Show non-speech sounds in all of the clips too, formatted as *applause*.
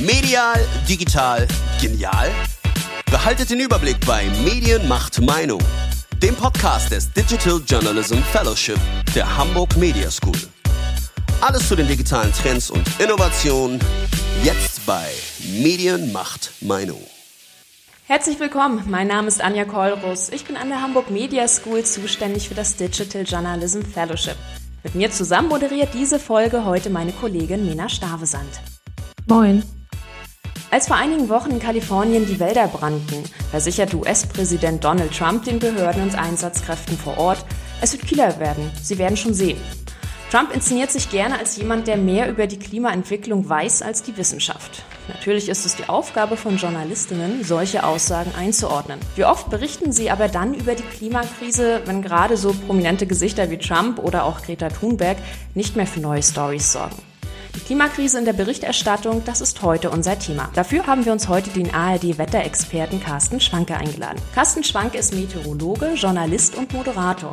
Medial, digital, genial? Behaltet den Überblick bei Medien macht Meinung, dem Podcast des Digital Journalism Fellowship der Hamburg Media School. Alles zu den digitalen Trends und Innovationen jetzt bei Medien macht Meinung. Herzlich willkommen, mein Name ist Anja Kollrus. Ich bin an der Hamburg Media School zuständig für das Digital Journalism Fellowship. Mit mir zusammen moderiert diese Folge heute meine Kollegin Mena Stavesand. Moin. Als vor einigen Wochen in Kalifornien die Wälder brannten, versicherte US-Präsident Donald Trump den Behörden und Einsatzkräften vor Ort, es wird kühler werden, sie werden schon sehen. Trump inszeniert sich gerne als jemand, der mehr über die Klimaentwicklung weiß als die Wissenschaft. Natürlich ist es die Aufgabe von Journalistinnen, solche Aussagen einzuordnen. Wie oft berichten sie aber dann über die Klimakrise, wenn gerade so prominente Gesichter wie Trump oder auch Greta Thunberg nicht mehr für neue Stories sorgen? Die Klimakrise in der Berichterstattung, das ist heute unser Thema. Dafür haben wir uns heute den ARD-Wetterexperten Carsten Schwanke eingeladen. Carsten Schwanke ist Meteorologe, Journalist und Moderator.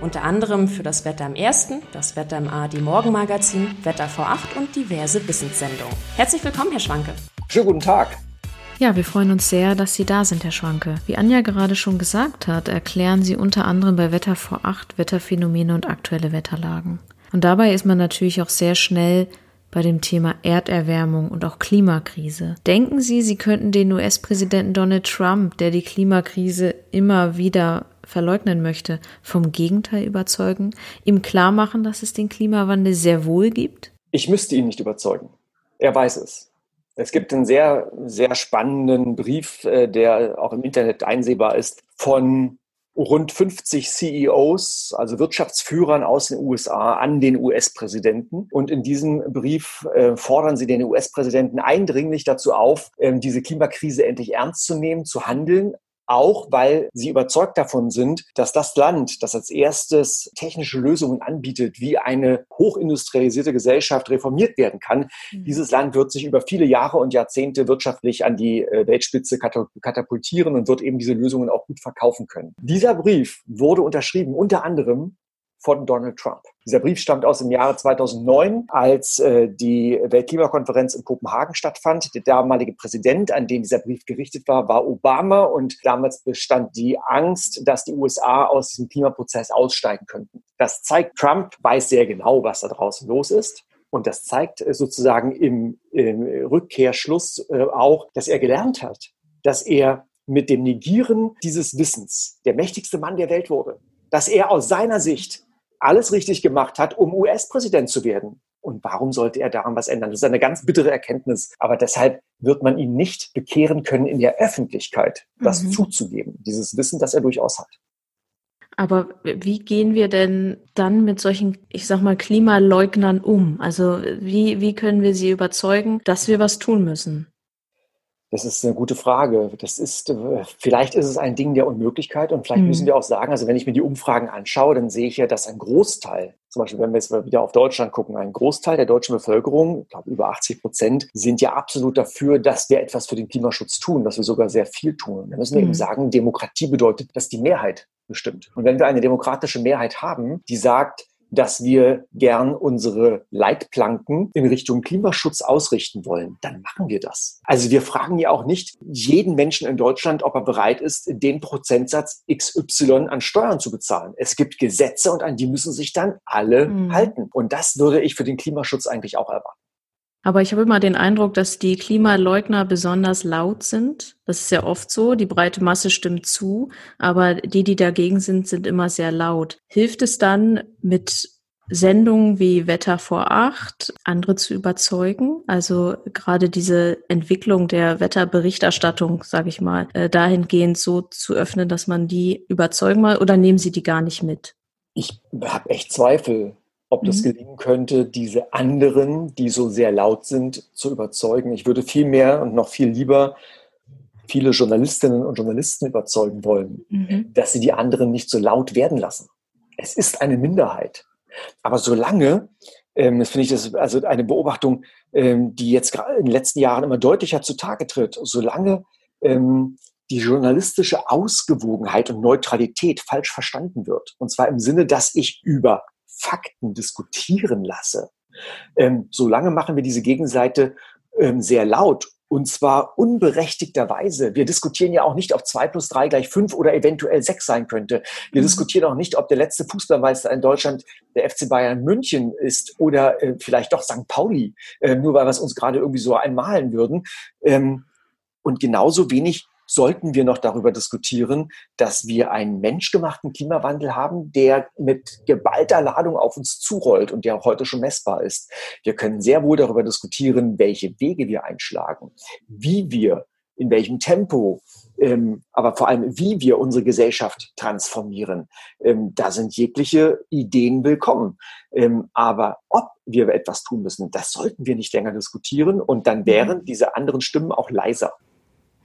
Unter anderem für das Wetter im Ersten, das Wetter im ARD Morgenmagazin, Wetter V8 und diverse Wissenssendungen. Herzlich willkommen, Herr Schwanke. Schönen guten Tag. Ja, wir freuen uns sehr, dass Sie da sind, Herr Schwanke. Wie Anja gerade schon gesagt hat, erklären Sie unter anderem bei Wetter V8 Wetterphänomene und aktuelle Wetterlagen. Und dabei ist man natürlich auch sehr schnell bei dem Thema Erderwärmung und auch Klimakrise. Denken Sie, Sie könnten den US-Präsidenten Donald Trump, der die Klimakrise immer wieder verleugnen möchte, vom Gegenteil überzeugen, ihm klar machen, dass es den Klimawandel sehr wohl gibt? Ich müsste ihn nicht überzeugen. Er weiß es. Es gibt einen sehr, sehr spannenden Brief, äh, der auch im Internet einsehbar ist, von rund 50 CEOs, also Wirtschaftsführern aus den USA, an den US-Präsidenten. Und in diesem Brief äh, fordern sie den US-Präsidenten eindringlich dazu auf, äh, diese Klimakrise endlich ernst zu nehmen, zu handeln, auch weil sie überzeugt davon sind, dass das Land, das als erstes technische Lösungen anbietet, wie eine hochindustrialisierte Gesellschaft reformiert werden kann, mhm. dieses Land wird sich über viele Jahre und Jahrzehnte wirtschaftlich an die äh, Weltspitze katapultieren und wird eben diese Lösungen auch gut verkaufen können. Dieser Brief wurde unterschrieben unter anderem von Donald Trump. Dieser Brief stammt aus dem Jahre 2009, als äh, die Weltklimakonferenz in Kopenhagen stattfand. Der damalige Präsident, an den dieser Brief gerichtet war, war Obama und damals bestand die Angst, dass die USA aus diesem Klimaprozess aussteigen könnten. Das zeigt, Trump weiß sehr genau, was da draußen los ist. Und das zeigt äh, sozusagen im, im Rückkehrschluss äh, auch, dass er gelernt hat, dass er mit dem Negieren dieses Wissens der mächtigste Mann der Welt wurde. Dass er aus seiner Sicht alles richtig gemacht hat, um US-Präsident zu werden. Und warum sollte er daran was ändern? Das ist eine ganz bittere Erkenntnis. Aber deshalb wird man ihn nicht bekehren können, in der Öffentlichkeit das mhm. zuzugeben, dieses Wissen, das er durchaus hat. Aber wie gehen wir denn dann mit solchen, ich sag mal, Klimaleugnern um? Also wie, wie können wir sie überzeugen, dass wir was tun müssen? Das ist eine gute Frage. Das ist, äh, vielleicht ist es ein Ding der Unmöglichkeit und vielleicht mhm. müssen wir auch sagen, also wenn ich mir die Umfragen anschaue, dann sehe ich ja, dass ein Großteil, zum Beispiel wenn wir jetzt mal wieder auf Deutschland gucken, ein Großteil der deutschen Bevölkerung, ich glaube über 80 Prozent, sind ja absolut dafür, dass wir etwas für den Klimaschutz tun, dass wir sogar sehr viel tun. Da müssen wir mhm. eben sagen, Demokratie bedeutet, dass die Mehrheit bestimmt. Und wenn wir eine demokratische Mehrheit haben, die sagt, dass wir gern unsere Leitplanken in Richtung Klimaschutz ausrichten wollen, dann machen wir das. Also wir fragen ja auch nicht jeden Menschen in Deutschland, ob er bereit ist, den Prozentsatz XY an Steuern zu bezahlen. Es gibt Gesetze und an die müssen sich dann alle mhm. halten. Und das würde ich für den Klimaschutz eigentlich auch erwarten. Aber ich habe immer den Eindruck, dass die Klimaleugner besonders laut sind. Das ist ja oft so. Die breite Masse stimmt zu, aber die, die dagegen sind, sind immer sehr laut. Hilft es dann mit Sendungen wie Wetter vor acht, andere zu überzeugen? Also gerade diese Entwicklung der Wetterberichterstattung, sage ich mal, äh, dahingehend so zu öffnen, dass man die überzeugen mal oder nehmen Sie die gar nicht mit? Ich habe echt Zweifel ob das mhm. gelingen könnte, diese anderen, die so sehr laut sind, zu überzeugen. Ich würde viel mehr und noch viel lieber viele Journalistinnen und Journalisten überzeugen wollen, mhm. dass sie die anderen nicht so laut werden lassen. Es ist eine Minderheit. Aber solange, ähm, das finde ich das also eine Beobachtung, ähm, die jetzt gerade in den letzten Jahren immer deutlicher zutage tritt, solange ähm, die journalistische Ausgewogenheit und Neutralität falsch verstanden wird. Und zwar im Sinne, dass ich über Fakten diskutieren lasse, ähm, solange machen wir diese Gegenseite ähm, sehr laut und zwar unberechtigterweise. Wir diskutieren ja auch nicht, ob zwei plus drei gleich fünf oder eventuell sechs sein könnte. Wir mhm. diskutieren auch nicht, ob der letzte Fußballmeister in Deutschland der FC Bayern München ist oder äh, vielleicht doch St. Pauli, äh, nur weil wir es uns gerade irgendwie so einmalen würden. Ähm, und genauso wenig sollten wir noch darüber diskutieren, dass wir einen menschgemachten Klimawandel haben, der mit geballter Ladung auf uns zurollt und der auch heute schon messbar ist. Wir können sehr wohl darüber diskutieren, welche Wege wir einschlagen, wie wir, in welchem Tempo, ähm, aber vor allem, wie wir unsere Gesellschaft transformieren. Ähm, da sind jegliche Ideen willkommen. Ähm, aber ob wir etwas tun müssen, das sollten wir nicht länger diskutieren und dann wären diese anderen Stimmen auch leiser.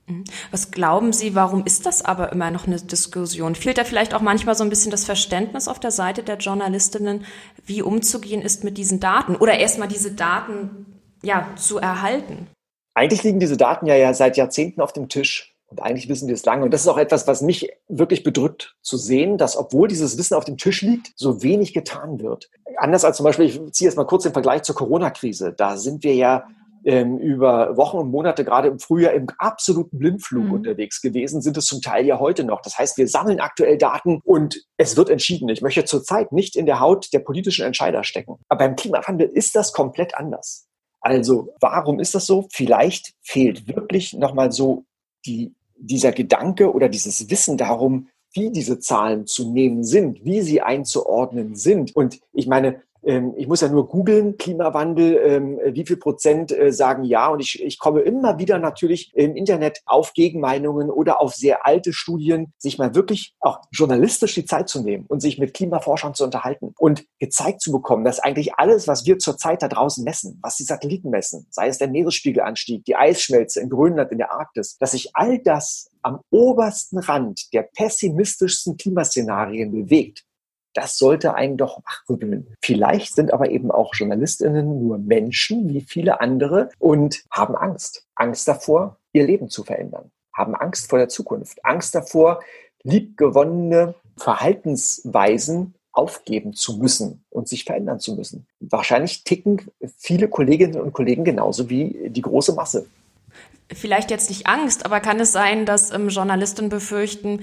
Mhm. Was glauben Sie, warum ist das aber immer noch eine Diskussion? Fehlt da vielleicht auch manchmal so ein bisschen das Verständnis auf der Seite der Journalistinnen, wie umzugehen ist mit diesen Daten oder erstmal diese Daten ja, zu erhalten? Eigentlich liegen diese Daten ja, ja seit Jahrzehnten auf dem Tisch. Und eigentlich wissen wir es lange. Und das ist auch etwas, was mich wirklich bedrückt zu sehen, dass obwohl dieses Wissen auf dem Tisch liegt, so wenig getan wird. Anders als zum Beispiel, ich ziehe jetzt mal kurz den Vergleich zur Corona-Krise. Da sind wir ja ähm, über Wochen und Monate, gerade im Frühjahr, im absoluten Blindflug mhm. unterwegs gewesen, sind es zum Teil ja heute noch. Das heißt, wir sammeln aktuell Daten und es wird entschieden. Ich möchte zurzeit nicht in der Haut der politischen Entscheider stecken. Aber beim Klimawandel ist das komplett anders. Also, warum ist das so? Vielleicht fehlt wirklich nochmal so die, dieser Gedanke oder dieses Wissen darum, wie diese Zahlen zu nehmen sind, wie sie einzuordnen sind. Und ich meine, ich muss ja nur googeln, Klimawandel, ähm, wie viel Prozent äh, sagen ja. Und ich, ich komme immer wieder natürlich im Internet auf Gegenmeinungen oder auf sehr alte Studien, sich mal wirklich auch journalistisch die Zeit zu nehmen und sich mit Klimaforschern zu unterhalten und gezeigt zu bekommen, dass eigentlich alles, was wir zurzeit da draußen messen, was die Satelliten messen, sei es der Meeresspiegelanstieg, die Eisschmelze in Grönland, in der Arktis, dass sich all das am obersten Rand der pessimistischsten Klimaszenarien bewegt das sollte einen doch wachrütteln. Vielleicht sind aber eben auch Journalistinnen nur Menschen wie viele andere und haben Angst. Angst davor, ihr Leben zu verändern. Haben Angst vor der Zukunft. Angst davor, liebgewonnene Verhaltensweisen aufgeben zu müssen und sich verändern zu müssen. Wahrscheinlich ticken viele Kolleginnen und Kollegen genauso wie die große Masse vielleicht jetzt nicht Angst, aber kann es sein, dass ähm, Journalisten befürchten,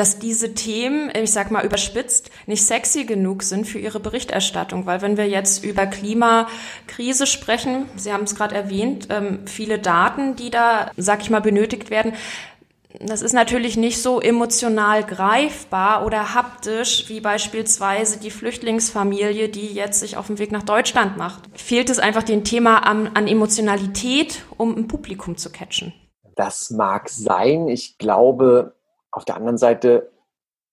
dass diese Themen, ich sag mal überspitzt, nicht sexy genug sind für ihre Berichterstattung. Weil wenn wir jetzt über Klimakrise sprechen, Sie haben es gerade erwähnt, ähm, viele Daten, die da, sag ich mal, benötigt werden, das ist natürlich nicht so emotional greifbar oder haptisch wie beispielsweise die Flüchtlingsfamilie, die jetzt sich auf den Weg nach Deutschland macht. Fehlt es einfach dem Thema an, an Emotionalität, um ein Publikum zu catchen? Das mag sein. Ich glaube, auf der anderen Seite,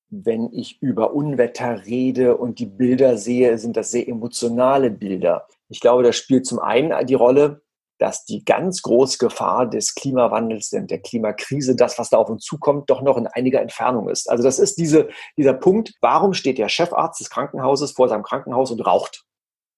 wenn ich über Unwetter rede und die Bilder sehe, sind das sehr emotionale Bilder. Ich glaube, das spielt zum einen die Rolle, dass die ganz große Gefahr des Klimawandels, der Klimakrise, das, was da auf uns zukommt, doch noch in einiger Entfernung ist. Also das ist diese, dieser Punkt, warum steht der Chefarzt des Krankenhauses vor seinem Krankenhaus und raucht?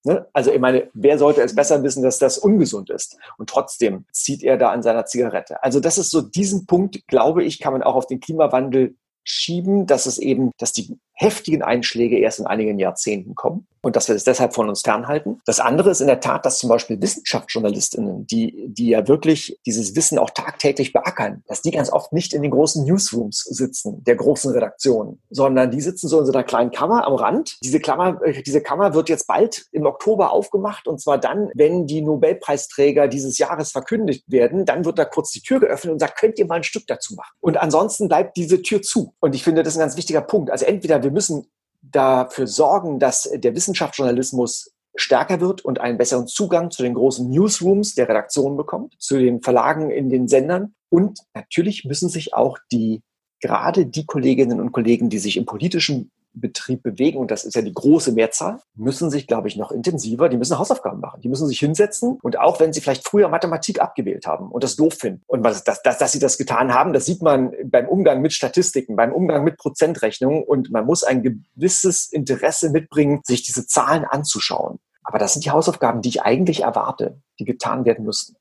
Ne? Also ich meine, wer sollte es besser wissen, dass das ungesund ist? Und trotzdem zieht er da an seiner Zigarette. Also das ist so diesen Punkt, glaube ich, kann man auch auf den Klimawandel schieben, dass es eben, dass die heftigen Einschläge erst in einigen Jahrzehnten kommen und dass wir es deshalb von uns fernhalten. Das andere ist in der Tat, dass zum Beispiel Wissenschaftsjournalistinnen, die, die ja wirklich dieses Wissen auch tagtäglich beackern, dass die ganz oft nicht in den großen Newsrooms sitzen, der großen Redaktionen, sondern die sitzen so in so einer kleinen Kammer am Rand. Diese Klammer, äh, diese Kammer wird jetzt bald im Oktober aufgemacht und zwar dann, wenn die Nobelpreisträger dieses Jahres verkündigt werden, dann wird da kurz die Tür geöffnet und sagt, könnt ihr mal ein Stück dazu machen. Und ansonsten bleibt diese Tür zu. Und ich finde, das ist ein ganz wichtiger Punkt. Also entweder wir müssen dafür sorgen, dass der Wissenschaftsjournalismus stärker wird und einen besseren Zugang zu den großen Newsrooms der Redaktion bekommt, zu den Verlagen in den Sendern. Und natürlich müssen sich auch die, gerade die Kolleginnen und Kollegen, die sich im politischen Betrieb bewegen, und das ist ja die große Mehrzahl, müssen sich, glaube ich, noch intensiver, die müssen Hausaufgaben machen. Die müssen sich hinsetzen und auch wenn sie vielleicht früher Mathematik abgewählt haben und das doof finden und was, dass, dass, dass sie das getan haben, das sieht man beim Umgang mit Statistiken, beim Umgang mit Prozentrechnungen und man muss ein gewisses Interesse mitbringen, sich diese Zahlen anzuschauen. Aber das sind die Hausaufgaben, die ich eigentlich erwarte, die getan werden müssten.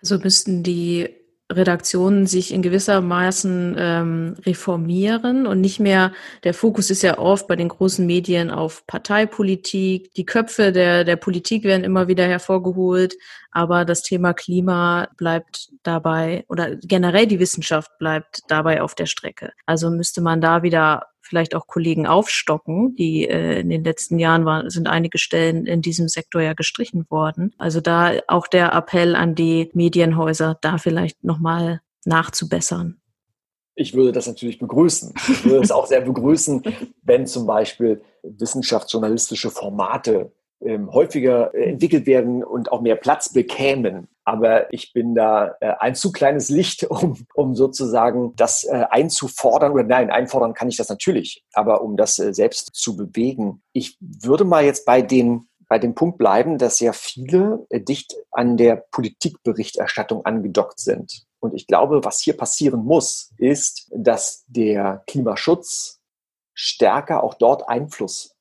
Also müssten die Redaktionen sich in gewisser Maßen ähm, reformieren und nicht mehr, der Fokus ist ja oft bei den großen Medien auf Parteipolitik, die Köpfe der, der Politik werden immer wieder hervorgeholt, aber das Thema Klima bleibt dabei oder generell die Wissenschaft bleibt dabei auf der Strecke. Also müsste man da wieder vielleicht auch Kollegen aufstocken. Die äh, in den letzten Jahren waren, sind einige Stellen in diesem Sektor ja gestrichen worden. Also da auch der Appell an die Medienhäuser, da vielleicht nochmal nachzubessern. Ich würde das natürlich begrüßen. Ich würde es auch sehr begrüßen, *laughs* wenn zum Beispiel wissenschaftsjournalistische Formate ähm, häufiger äh, entwickelt werden und auch mehr Platz bekämen. Aber ich bin da äh, ein zu kleines Licht, *laughs* um, um sozusagen das äh, einzufordern. Oder nein, einfordern kann ich das natürlich, aber um das äh, selbst zu bewegen. Ich würde mal jetzt bei den bei dem Punkt bleiben, dass ja viele äh, dicht an der Politikberichterstattung angedockt sind. Und ich glaube, was hier passieren muss, ist, dass der Klimaschutz stärker auch dort Einfluss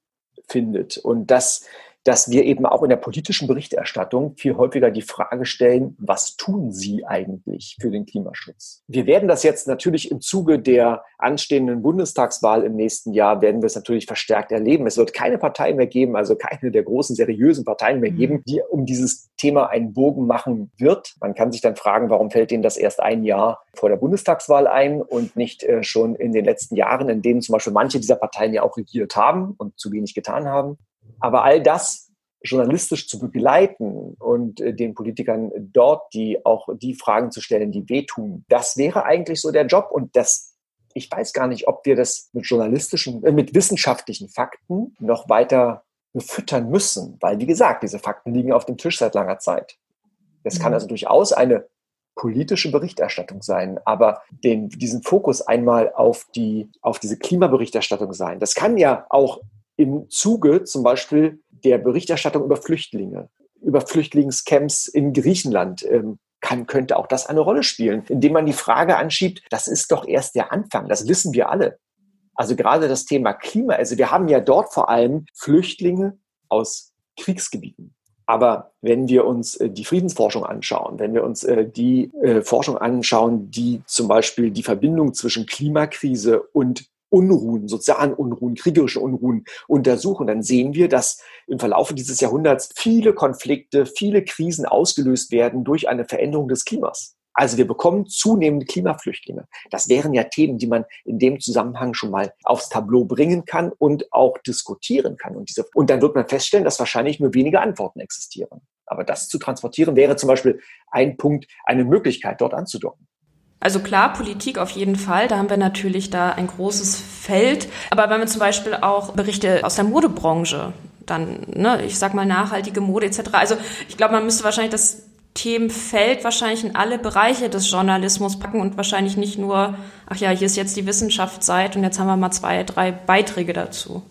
findet und dass dass wir eben auch in der politischen Berichterstattung viel häufiger die Frage stellen, was tun Sie eigentlich für den Klimaschutz? Wir werden das jetzt natürlich im Zuge der anstehenden Bundestagswahl im nächsten Jahr, werden wir es natürlich verstärkt erleben. Es wird keine Partei mehr geben, also keine der großen seriösen Parteien mehr mhm. geben, die um dieses Thema einen Bogen machen wird. Man kann sich dann fragen, warum fällt Ihnen das erst ein Jahr vor der Bundestagswahl ein und nicht äh, schon in den letzten Jahren, in denen zum Beispiel manche dieser Parteien ja auch regiert haben und zu wenig getan haben. Aber all das journalistisch zu begleiten und äh, den Politikern dort die auch die Fragen zu stellen, die wehtun, das wäre eigentlich so der Job und das ich weiß gar nicht, ob wir das mit journalistischen, äh, mit wissenschaftlichen Fakten noch weiter befüttern müssen, weil wie gesagt, diese Fakten liegen auf dem Tisch seit langer Zeit. Es kann mhm. also durchaus eine politische Berichterstattung sein, aber den, diesen Fokus einmal auf die, auf diese Klimaberichterstattung sein. Das kann ja auch im Zuge zum Beispiel der Berichterstattung über Flüchtlinge, über Flüchtlingscamps in Griechenland ähm, kann, könnte auch das eine Rolle spielen, indem man die Frage anschiebt, das ist doch erst der Anfang, das wissen wir alle. Also gerade das Thema Klima, also wir haben ja dort vor allem Flüchtlinge aus Kriegsgebieten. Aber wenn wir uns äh, die Friedensforschung anschauen, wenn wir uns äh, die äh, Forschung anschauen, die zum Beispiel die Verbindung zwischen Klimakrise und Unruhen, sozialen Unruhen, kriegerische Unruhen untersuchen, dann sehen wir, dass im Verlaufe dieses Jahrhunderts viele Konflikte, viele Krisen ausgelöst werden durch eine Veränderung des Klimas. Also wir bekommen zunehmende Klimaflüchtlinge. Das wären ja Themen, die man in dem Zusammenhang schon mal aufs Tableau bringen kann und auch diskutieren kann. Und, diese, und dann wird man feststellen, dass wahrscheinlich nur wenige Antworten existieren. Aber das zu transportieren wäre zum Beispiel ein Punkt, eine Möglichkeit, dort anzudocken. Also klar, Politik auf jeden Fall. Da haben wir natürlich da ein großes Feld. Aber wenn wir zum Beispiel auch Berichte aus der Modebranche, dann, ne, ich sag mal nachhaltige Mode etc. Also ich glaube, man müsste wahrscheinlich das Themenfeld wahrscheinlich in alle Bereiche des Journalismus packen und wahrscheinlich nicht nur, ach ja, hier ist jetzt die Wissenschaftszeit und jetzt haben wir mal zwei, drei Beiträge dazu.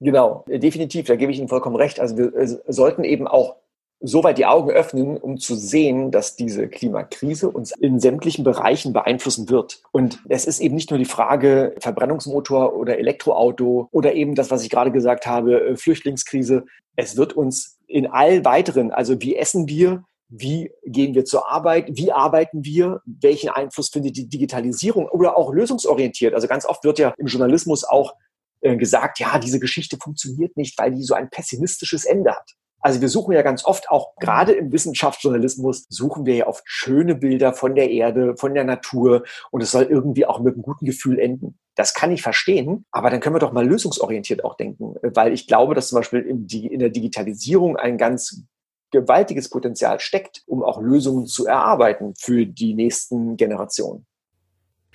Genau, definitiv, da gebe ich Ihnen vollkommen recht. Also wir äh, sollten eben auch so weit die Augen öffnen, um zu sehen, dass diese Klimakrise uns in sämtlichen Bereichen beeinflussen wird. Und es ist eben nicht nur die Frage Verbrennungsmotor oder Elektroauto oder eben das, was ich gerade gesagt habe, äh, Flüchtlingskrise. Es wird uns in all weiteren, also wie essen wir, wie gehen wir zur Arbeit, wie arbeiten wir, welchen Einfluss findet die Digitalisierung oder auch lösungsorientiert. Also ganz oft wird ja im Journalismus auch äh, gesagt, ja, diese Geschichte funktioniert nicht, weil die so ein pessimistisches Ende hat. Also wir suchen ja ganz oft auch gerade im Wissenschaftsjournalismus suchen wir ja oft schöne Bilder von der Erde, von der Natur und es soll irgendwie auch mit einem guten Gefühl enden. Das kann ich verstehen, aber dann können wir doch mal lösungsorientiert auch denken, weil ich glaube, dass zum Beispiel in, der Digitalisierung ein ganz gewaltiges Potenzial steckt, um auch Lösungen zu erarbeiten für die nächsten Generationen.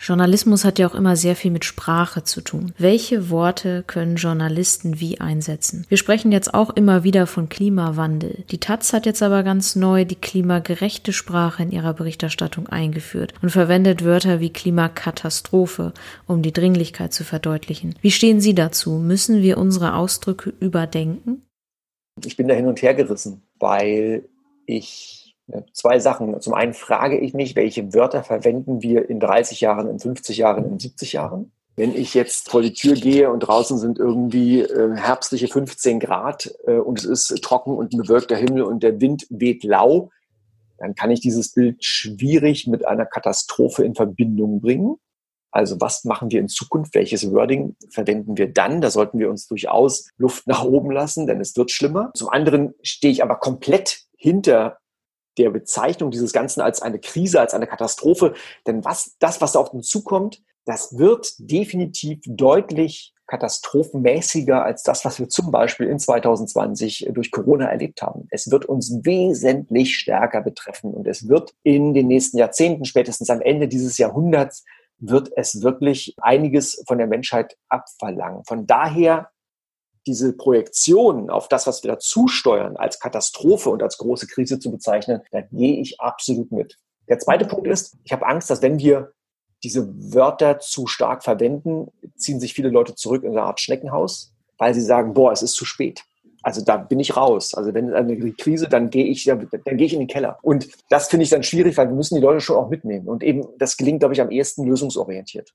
Journalismus hat ja auch immer sehr viel mit Sprache zu tun. Welche Worte können Journalisten wie einsetzen? Wir sprechen jetzt auch immer wieder von Klimawandel. Die Taz hat jetzt aber ganz neu die klimagerechte Sprache in ihrer Berichterstattung eingeführt und verwendet Wörter wie Klimakatastrophe, um die Dringlichkeit zu verdeutlichen. Wie stehen Sie dazu? Müssen wir unsere Ausdrücke überdenken? Ich bin da hin und her gerissen, weil ich Zwei Sachen. Zum einen frage ich mich, welche Wörter verwenden wir in 30 Jahren, in 50 Jahren, in 70 Jahren? Wenn ich jetzt vor die Tür gehe und draußen sind irgendwie äh, herbstliche 15 Grad äh, und es ist trocken und ein bewölkter Himmel und der Wind weht lau, dann kann ich dieses Bild schwierig mit einer Katastrophe in Verbindung bringen. Also was machen wir in Zukunft? Welches Wording verwenden wir dann? Da sollten wir uns durchaus Luft nach oben lassen, denn es wird schlimmer. Zum anderen stehe ich aber komplett hinter der Bezeichnung dieses Ganzen als eine Krise, als eine Katastrophe. Denn was, das, was da auf uns zukommt, das wird definitiv deutlich katastrophenmäßiger als das, was wir zum Beispiel in 2020 durch Corona erlebt haben. Es wird uns wesentlich stärker betreffen und es wird in den nächsten Jahrzehnten, spätestens am Ende dieses Jahrhunderts, wird es wirklich einiges von der Menschheit abverlangen. Von daher diese Projektion auf das, was wir dazu steuern, als Katastrophe und als große Krise zu bezeichnen, da gehe ich absolut mit. Der zweite Punkt ist, ich habe Angst, dass wenn wir diese Wörter zu stark verwenden, ziehen sich viele Leute zurück in eine Art Schneckenhaus, weil sie sagen, boah, es ist zu spät. Also da bin ich raus. Also wenn eine Krise, dann gehe ich, dann, dann gehe ich in den Keller. Und das finde ich dann schwierig, weil wir müssen die Leute schon auch mitnehmen. Und eben, das gelingt, glaube ich, am ehesten lösungsorientiert.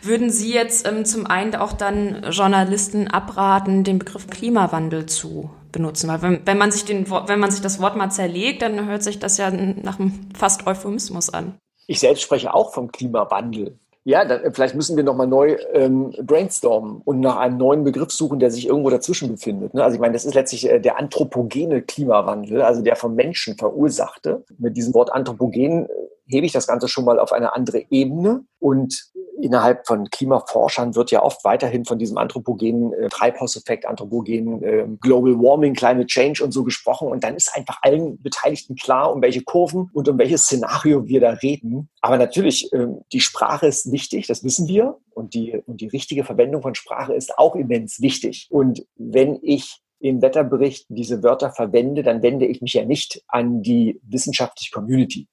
Würden Sie jetzt ähm, zum einen auch dann Journalisten abraten, den Begriff Klimawandel zu benutzen? Weil wenn, wenn, man sich den, wenn man sich das Wort mal zerlegt, dann hört sich das ja nach einem fast Euphemismus an. Ich selbst spreche auch vom Klimawandel. Ja, dann, vielleicht müssen wir nochmal neu ähm, brainstormen und nach einem neuen Begriff suchen, der sich irgendwo dazwischen befindet. Ne? Also ich meine, das ist letztlich äh, der anthropogene Klimawandel, also der vom Menschen verursachte. Mit diesem Wort anthropogen äh, hebe ich das Ganze schon mal auf eine andere Ebene und innerhalb von Klimaforschern wird ja oft weiterhin von diesem anthropogenen äh, Treibhauseffekt, anthropogenen äh, Global Warming, Climate Change und so gesprochen. Und dann ist einfach allen Beteiligten klar, um welche Kurven und um welches Szenario wir da reden. Aber natürlich, äh, die Sprache ist wichtig, das wissen wir. Und die, und die richtige Verwendung von Sprache ist auch immens wichtig. Und wenn ich im Wetterbericht diese Wörter verwende, dann wende ich mich ja nicht an die wissenschaftliche Community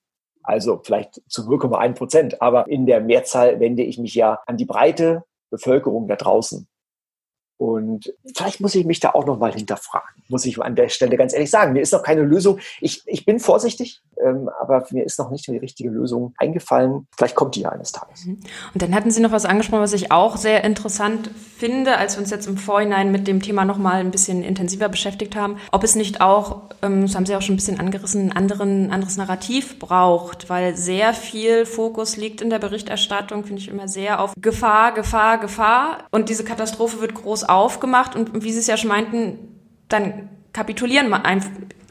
also vielleicht zu 0,1 Prozent. Aber in der Mehrzahl wende ich mich ja an die breite Bevölkerung da draußen. Und vielleicht muss ich mich da auch nochmal hinterfragen, muss ich an der Stelle ganz ehrlich sagen. Mir ist noch keine Lösung. Ich, ich bin vorsichtig, ähm, aber mir ist noch nicht die richtige Lösung eingefallen. Vielleicht kommt die ja eines Tages. Mhm. Und dann hatten Sie noch was angesprochen, was ich auch sehr interessant finde, als wir uns jetzt im Vorhinein mit dem Thema nochmal ein bisschen intensiver beschäftigt haben, ob es nicht auch, ähm, das haben Sie auch schon ein bisschen angerissen, ein anderen, anderes Narrativ braucht, weil sehr viel Fokus liegt in der Berichterstattung, finde ich immer sehr auf Gefahr, Gefahr, Gefahr. Und diese Katastrophe wird groß aufgemacht und wie Sie es ja schon meinten, dann kapitulieren wir einfach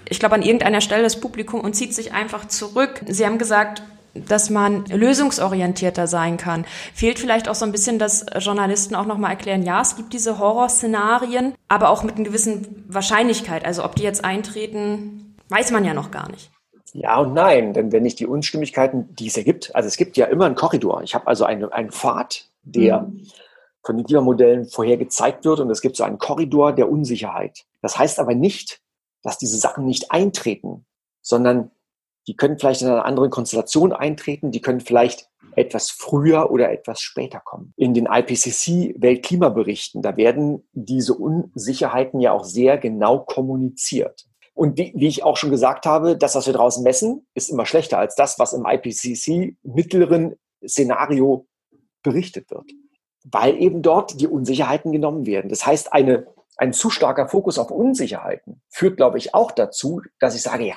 ich glaube, an irgendeiner Stelle das Publikum und zieht sich einfach zurück. Sie haben gesagt, dass man lösungsorientierter sein kann. Fehlt vielleicht auch so ein bisschen, dass Journalisten auch nochmal erklären, ja, es gibt diese Horrorszenarien, aber auch mit einer gewissen Wahrscheinlichkeit. Also ob die jetzt eintreten, weiß man ja noch gar nicht. Ja und nein, denn wenn ich die Unstimmigkeiten, die es ergibt, also es gibt ja immer einen Korridor. Ich habe also einen, einen Pfad, der mhm. von den Klimamodellen vorher gezeigt wird und es gibt so einen Korridor der Unsicherheit. Das heißt aber nicht, dass diese Sachen nicht eintreten, sondern die können vielleicht in einer anderen Konstellation eintreten, die können vielleicht etwas früher oder etwas später kommen. In den IPCC-Weltklimaberichten, da werden diese Unsicherheiten ja auch sehr genau kommuniziert. Und wie, wie, ich auch schon gesagt habe, das, was wir draußen messen, ist immer schlechter als das, was im IPCC mittleren Szenario berichtet wird. Weil eben dort die Unsicherheiten genommen werden. Das heißt, eine ein zu starker Fokus auf Unsicherheiten führt, glaube ich, auch dazu, dass ich sage, ja,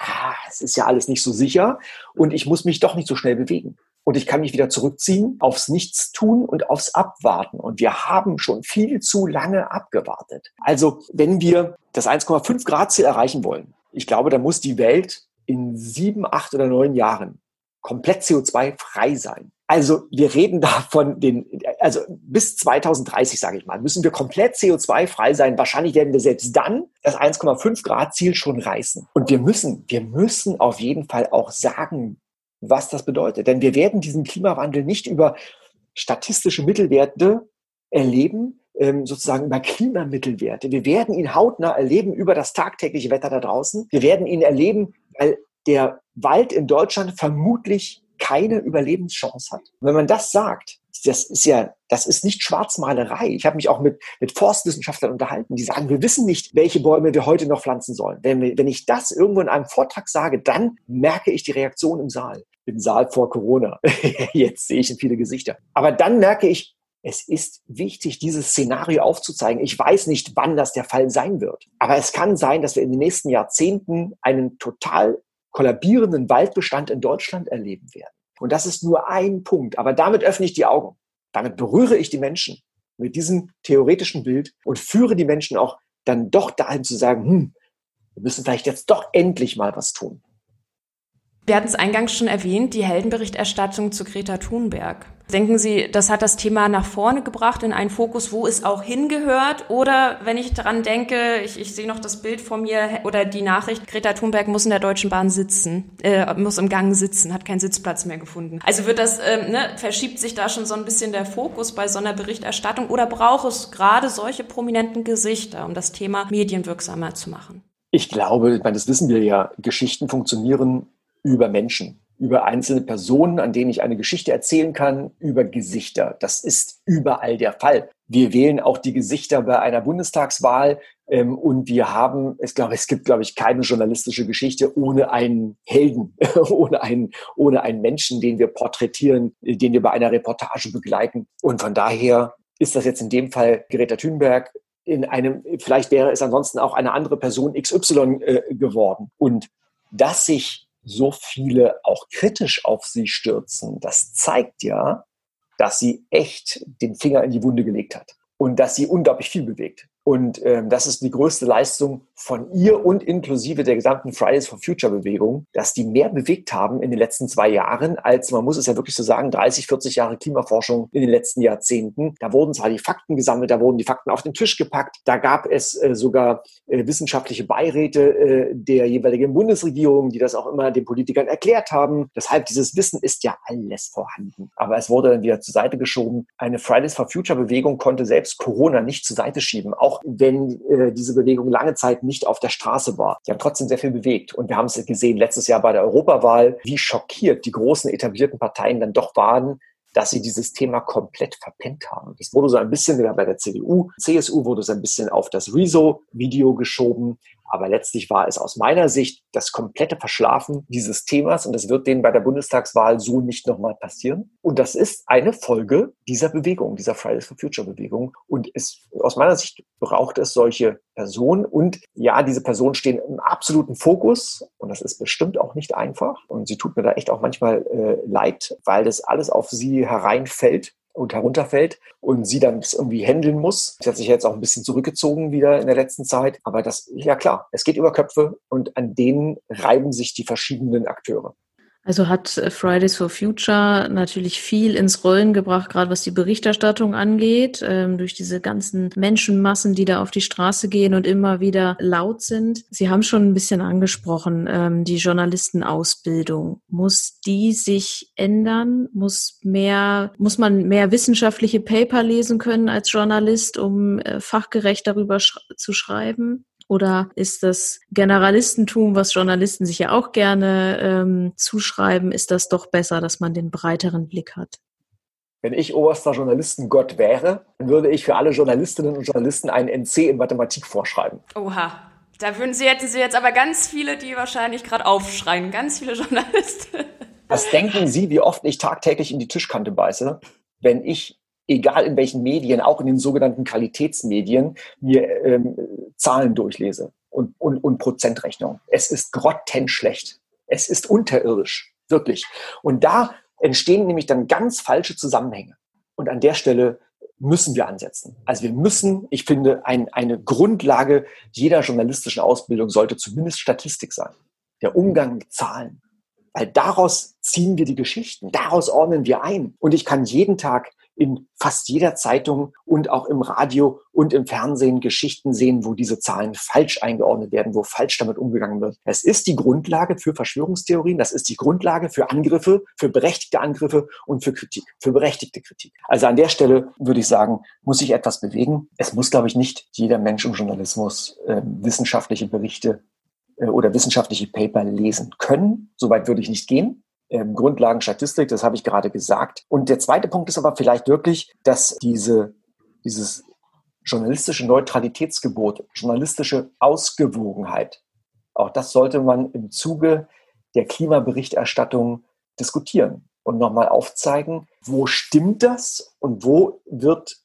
es ist ja alles nicht so sicher und ich muss mich doch nicht so schnell bewegen. Und ich kann mich wieder zurückziehen aufs Nichtstun und aufs Abwarten. Und wir haben schon viel zu lange abgewartet. Also, wenn wir das 1,5 Grad Ziel erreichen wollen, ich glaube, da muss die Welt in sieben, acht oder neun Jahren komplett CO2 frei sein. Also wir reden da von den, also bis 2030, sage ich mal, müssen wir komplett CO2-frei sein. Wahrscheinlich werden wir selbst dann das 1,5 Grad Ziel schon reißen. Und wir müssen, wir müssen auf jeden Fall auch sagen, was das bedeutet. Denn wir werden diesen Klimawandel nicht über statistische Mittelwerte erleben, ähm, sozusagen über Klimamittelwerte. Wir werden ihn hautnah erleben über das tagtägliche Wetter da draußen. Wir werden ihn erleben, weil der Wald in Deutschland vermutlich keine Überlebenschance hat. wenn man das sagt, das ist ja, das ist nicht Schwarzmalerei. Ich habe mich auch mit, mit Forstwissenschaftlern unterhalten, die sagen, wir wissen nicht, welche Bäume wir heute noch pflanzen sollen. Wenn, wenn ich das irgendwo in einem Vortrag sage, dann merke ich die Reaktion im Saal. Im Saal vor Corona. *laughs* Jetzt sehe ich viele Gesichter. Aber dann merke ich, es ist wichtig, dieses Szenario aufzuzeigen. Ich weiß nicht, wann das der Fall sein wird. Aber es kann sein, dass wir in den nächsten Jahrzehnten einen total kollabierenden Waldbestand in Deutschland erleben werden. Und das ist nur ein Punkt. Aber damit öffne ich die Augen. Damit berühre ich die Menschen mit diesem theoretischen Bild und führe die Menschen auch dann doch dahin zu sagen, hm, wir müssen vielleicht jetzt doch endlich mal was tun. Wir hatten es eingangs schon erwähnt, die Heldenberichterstattung zu Greta Thunberg. Denken Sie, das hat das Thema nach vorne gebracht in einen Fokus, wo es auch hingehört? Oder wenn ich daran denke, ich, ich sehe noch das Bild vor mir oder die Nachricht, Greta Thunberg muss in der Deutschen Bahn sitzen, äh, muss im Gang sitzen, hat keinen Sitzplatz mehr gefunden. Also wird das, ähm, ne, verschiebt sich da schon so ein bisschen der Fokus bei so einer Berichterstattung oder braucht es gerade solche prominenten Gesichter, um das Thema medienwirksamer zu machen? Ich glaube, ich meine, das wissen wir ja, Geschichten funktionieren über Menschen, über einzelne Personen, an denen ich eine Geschichte erzählen kann, über Gesichter. Das ist überall der Fall. Wir wählen auch die Gesichter bei einer Bundestagswahl ähm, und wir haben, es, glaube, es gibt, glaube ich, keine journalistische Geschichte ohne einen Helden, *laughs* ohne einen, ohne einen Menschen, den wir porträtieren, den wir bei einer Reportage begleiten. Und von daher ist das jetzt in dem Fall Greta Thunberg in einem, vielleicht wäre es ansonsten auch eine andere Person XY äh, geworden. Und dass sich so viele auch kritisch auf sie stürzen, das zeigt ja, dass sie echt den Finger in die Wunde gelegt hat und dass sie unglaublich viel bewegt. Und ähm, das ist die größte Leistung von ihr und inklusive der gesamten Fridays for Future Bewegung, dass die mehr bewegt haben in den letzten zwei Jahren, als man muss es ja wirklich so sagen, 30, 40 Jahre Klimaforschung in den letzten Jahrzehnten. Da wurden zwar die Fakten gesammelt, da wurden die Fakten auf den Tisch gepackt, da gab es äh, sogar äh, wissenschaftliche Beiräte äh, der jeweiligen Bundesregierung, die das auch immer den Politikern erklärt haben. Deshalb dieses Wissen ist ja alles vorhanden. Aber es wurde dann wieder zur Seite geschoben. Eine Fridays for Future Bewegung konnte selbst Corona nicht zur Seite schieben, auch wenn äh, diese Bewegung lange Zeit nicht auf der Straße war. Die haben trotzdem sehr viel bewegt. Und wir haben es gesehen letztes Jahr bei der Europawahl, wie schockiert die großen etablierten Parteien dann doch waren, dass sie dieses Thema komplett verpennt haben. Das wurde so ein bisschen bei der CDU, CSU wurde so ein bisschen auf das Rezo-Video geschoben. Aber letztlich war es aus meiner Sicht das komplette Verschlafen dieses Themas und das wird denen bei der Bundestagswahl so nicht nochmal passieren. Und das ist eine Folge dieser Bewegung, dieser Fridays for Future Bewegung. Und es, aus meiner Sicht braucht es solche Personen und ja, diese Personen stehen im absoluten Fokus und das ist bestimmt auch nicht einfach. Und sie tut mir da echt auch manchmal äh, leid, weil das alles auf sie hereinfällt und herunterfällt und sie dann irgendwie handeln muss. Sie hat sich jetzt auch ein bisschen zurückgezogen wieder in der letzten Zeit. Aber das, ja klar, es geht über Köpfe und an denen reiben sich die verschiedenen Akteure. Also hat äh, Fridays for Future natürlich viel ins Rollen gebracht, gerade was die Berichterstattung angeht, ähm, durch diese ganzen Menschenmassen, die da auf die Straße gehen und immer wieder laut sind. Sie haben schon ein bisschen angesprochen, ähm, die Journalistenausbildung. Muss die sich ändern? Muss mehr, muss man mehr wissenschaftliche Paper lesen können als Journalist, um äh, fachgerecht darüber zu schreiben? Oder ist das Generalistentum, was Journalisten sich ja auch gerne ähm, zuschreiben, ist das doch besser, dass man den breiteren Blick hat? Wenn ich oberster Journalistengott wäre, dann würde ich für alle Journalistinnen und Journalisten einen NC in Mathematik vorschreiben. Oha. Da würden Sie, hätten Sie jetzt aber ganz viele, die wahrscheinlich gerade aufschreien. Ganz viele Journalisten. Was denken Sie, wie oft ich tagtäglich in die Tischkante beiße, wenn ich egal in welchen Medien, auch in den sogenannten Qualitätsmedien, mir ähm, Zahlen durchlese und, und, und Prozentrechnung. Es ist grottenschlecht. Es ist unterirdisch, wirklich. Und da entstehen nämlich dann ganz falsche Zusammenhänge. Und an der Stelle müssen wir ansetzen. Also wir müssen, ich finde, ein, eine Grundlage jeder journalistischen Ausbildung sollte zumindest Statistik sein. Der Umgang mit Zahlen. Weil daraus ziehen wir die Geschichten, daraus ordnen wir ein. Und ich kann jeden Tag in fast jeder Zeitung und auch im Radio und im Fernsehen Geschichten sehen, wo diese Zahlen falsch eingeordnet werden, wo falsch damit umgegangen wird. Es ist die Grundlage für Verschwörungstheorien, das ist die Grundlage für Angriffe, für berechtigte Angriffe und für Kritik, für berechtigte Kritik. Also an der Stelle würde ich sagen, muss sich etwas bewegen. Es muss, glaube ich, nicht jeder Mensch im Journalismus äh, wissenschaftliche Berichte äh, oder wissenschaftliche Paper lesen können. Soweit würde ich nicht gehen ähm, Grundlagenstatistik, das habe ich gerade gesagt. Und der zweite Punkt ist aber vielleicht wirklich, dass diese, dieses journalistische Neutralitätsgebot, journalistische Ausgewogenheit, auch das sollte man im Zuge der Klimaberichterstattung diskutieren und nochmal aufzeigen, wo stimmt das und wo wird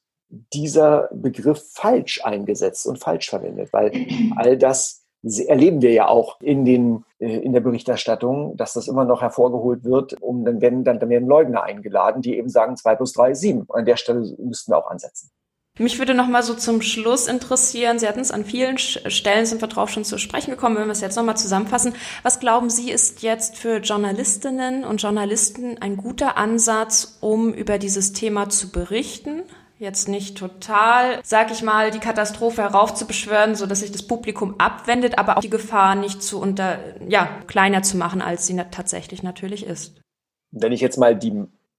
dieser Begriff falsch eingesetzt und falsch verwendet, weil all das erleben wir ja auch in den äh, in der Berichterstattung, dass das immer noch hervorgeholt wird, um dann werden, dann, dann werden Leugner eingeladen, die eben sagen, zwei plus drei ist sieben. An der Stelle müssten wir auch ansetzen. Mich würde noch mal so zum Schluss interessieren, Sie hatten es an vielen Stellen, sind wir drauf schon zu sprechen gekommen, wenn wir es jetzt noch mal zusammenfassen. Was glauben Sie, ist jetzt für Journalistinnen und Journalisten ein guter Ansatz, um über dieses Thema zu berichten? Jetzt nicht total, sag ich mal, die Katastrophe heraufzubeschwören, so dass sich das Publikum abwendet, aber auch die Gefahr nicht zu unter, ja, kleiner zu machen, als sie tatsächlich natürlich ist. Wenn ich jetzt mal die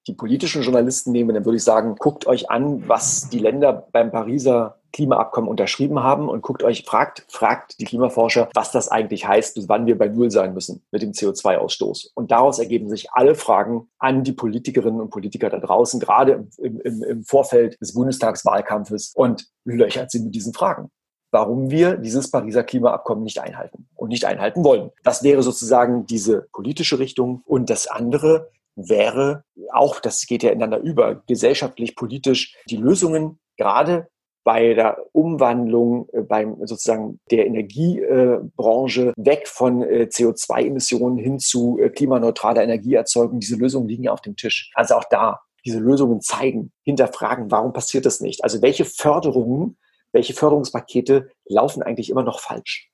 die politischen Journalisten nehme, dann würde ich sagen, guckt euch an, was die Länder beim Pariser Klimaabkommen unterschrieben haben und guckt euch, fragt, fragt die Klimaforscher, was das eigentlich heißt, bis wann wir bei Null sein müssen mit dem CO2-Ausstoß. Und daraus ergeben sich alle Fragen an die Politikerinnen und Politiker da draußen, gerade im, im, im Vorfeld des Bundestagswahlkampfes und löchert sie mit diesen Fragen warum wir dieses Pariser Klimaabkommen nicht einhalten und nicht einhalten wollen. Das wäre sozusagen diese politische Richtung. Und das andere wäre auch, das geht ja ineinander über, gesellschaftlich, politisch, die Lösungen gerade bei der Umwandlung äh, beim sozusagen der Energiebranche weg von äh, CO2-Emissionen hin zu äh, klimaneutraler Energieerzeugung. Diese Lösungen liegen ja auf dem Tisch. Also auch da diese Lösungen zeigen, hinterfragen, warum passiert das nicht? Also welche Förderungen, welche Förderungspakete laufen eigentlich immer noch falsch?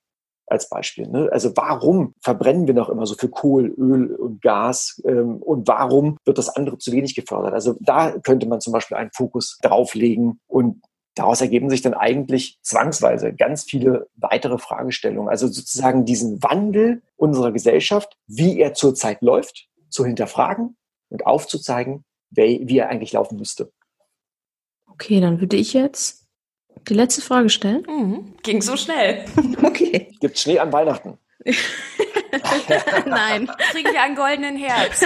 Als Beispiel. Ne? Also warum verbrennen wir noch immer so viel Kohl, Öl und Gas ähm, und warum wird das andere zu wenig gefördert? Also da könnte man zum Beispiel einen Fokus drauflegen und Daraus ergeben sich dann eigentlich zwangsweise ganz viele weitere Fragestellungen. Also sozusagen diesen Wandel unserer Gesellschaft, wie er zurzeit läuft, zu hinterfragen und aufzuzeigen, wie er eigentlich laufen müsste. Okay, dann würde ich jetzt die letzte Frage stellen? Mhm. Ging so schnell. *laughs* Okay. Gibt Schnee an Weihnachten? *laughs* *laughs* nein. Kriegen wir einen goldenen Herbst.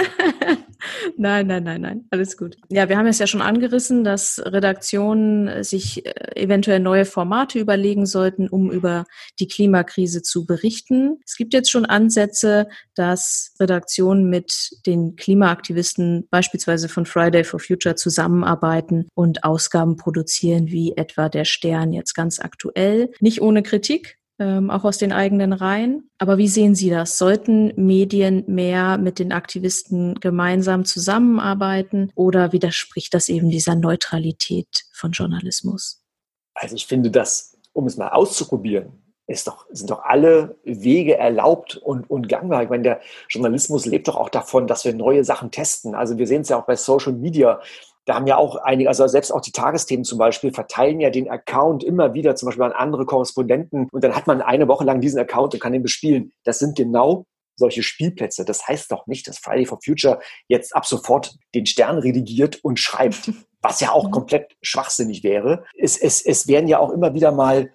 *laughs* nein, nein, nein, nein. Alles gut. Ja, wir haben es ja schon angerissen, dass Redaktionen sich äh, eventuell neue Formate überlegen sollten, um über die Klimakrise zu berichten. Es gibt jetzt schon Ansätze, dass Redaktionen mit den Klimaaktivisten beispielsweise von Friday for Future zusammenarbeiten und Ausgaben produzieren, wie etwa der Stern jetzt ganz aktuell. Nicht ohne Kritik, ähm, auch aus den eigenen Reihen. Aber wie sehen Sie das? Sollten Medien mehr mit den Aktivisten gemeinsam zusammenarbeiten oder widerspricht das eben dieser Neutralität von Journalismus? Also ich finde das, um es mal auszuprobieren, doch, sind doch alle Wege erlaubt und, und gangbar. Ich meine, der Journalismus lebt doch auch davon, dass wir neue Sachen testen. Also wir sehen es ja auch bei Social Media da haben ja auch einige, also selbst auch die Tagesthemen zum Beispiel, verteilen ja den Account immer wieder zum Beispiel an andere Korrespondenten und dann hat man eine Woche lang diesen Account und kann den bespielen. Das sind genau solche Spielplätze. Das heißt doch nicht, dass Friday for Future jetzt ab sofort den Stern redigiert und schreibt, *laughs* was ja auch mhm. komplett schwachsinnig wäre. Es, es, es werden ja auch immer wieder mal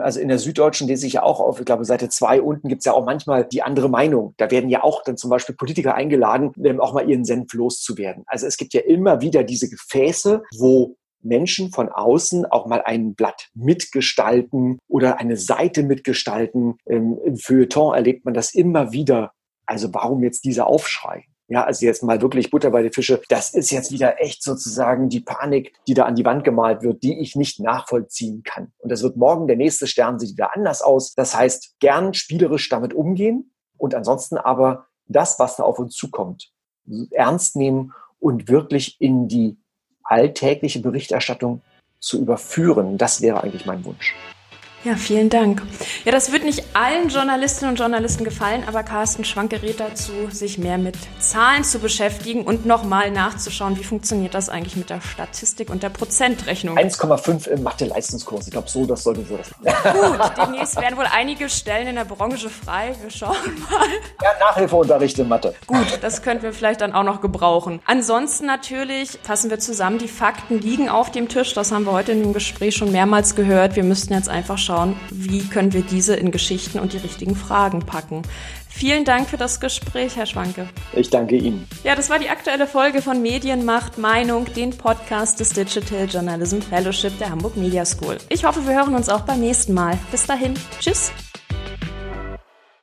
also in der Süddeutschen lese ich ja auch auf, ich glaube, Seite zwei unten gibt es ja auch manchmal die andere Meinung. Da werden ja auch dann zum Beispiel Politiker eingeladen, ähm, auch mal ihren Senf loszuwerden. Also es gibt ja immer wieder diese Gefäße, wo Menschen von außen auch mal ein Blatt mitgestalten oder eine Seite mitgestalten. Ähm, Im Feuilleton erlebt man das immer wieder. Also warum jetzt dieser Aufschrei? Ja, also jetzt mal wirklich Butter bei den Fische. Das ist jetzt wieder echt sozusagen die Panik, die da an die Wand gemalt wird, die ich nicht nachvollziehen kann. Und das wird morgen der nächste Stern sieht wieder anders aus. Das heißt, gern spielerisch damit umgehen und ansonsten aber das, was da auf uns zukommt, ernst nehmen und wirklich in die alltägliche Berichterstattung zu überführen. Das wäre eigentlich mein Wunsch. Ja, vielen Dank. Ja, das wird nicht allen Journalistinnen und Journalisten gefallen, aber Carsten Schwanke rät dazu, sich mehr mit Zahlen zu beschäftigen und nochmal nachzuschauen, wie funktioniert das eigentlich mit der Statistik und der Prozentrechnung. 1,5 im Mathe-Leistungskurs. Ich glaube, so, das sollte so das. Gut, demnächst werden wohl einige Stellen in der Branche frei. Wir schauen mal. Ja, Nachhilfeunterricht in Mathe. Gut, das könnten wir vielleicht dann auch noch gebrauchen. Ansonsten natürlich fassen wir zusammen, die Fakten liegen auf dem Tisch. Das haben wir heute in dem Gespräch schon mehrmals gehört. Wir müssten jetzt einfach schauen, schauen, wie können wir diese in Geschichten und die richtigen Fragen packen. Vielen Dank für das Gespräch, Herr Schwanke. Ich danke Ihnen. Ja, das war die aktuelle Folge von Medienmacht Meinung, den Podcast des Digital Journalism Fellowship der Hamburg Media School. Ich hoffe, wir hören uns auch beim nächsten Mal. Bis dahin. Tschüss.